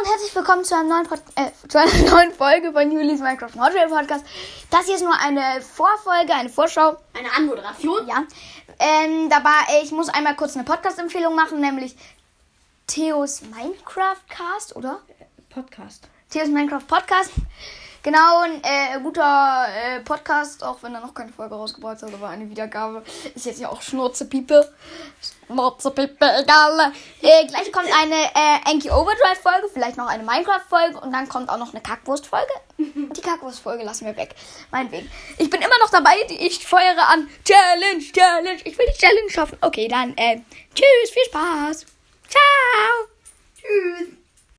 und herzlich willkommen zu, einem neuen Pod äh, zu einer neuen Folge von Julis Minecraft Module Podcast. Das hier ist nur eine Vorfolge, eine Vorschau. Eine Anmoderation? Ja. Ähm, dabei, ich muss einmal kurz eine Podcast-Empfehlung machen, nämlich Theos Minecraft Cast, oder? Podcast. Theos Minecraft Podcast. Genau, ein äh, guter äh, Podcast, auch wenn er noch keine Folge rausgebracht hat, aber eine Wiedergabe. Ist jetzt ja auch Schnurzepiepe. Schnurzepiepe, egal. Äh, gleich kommt eine äh, Anki Overdrive Folge, vielleicht noch eine Minecraft Folge und dann kommt auch noch eine Kackwurst Folge. Die Kackwurst Folge lassen wir weg. Meinetwegen. Ich bin immer noch dabei, ich feuere an. Challenge, Challenge. Ich will die Challenge schaffen. Okay, dann, äh, tschüss, viel Spaß.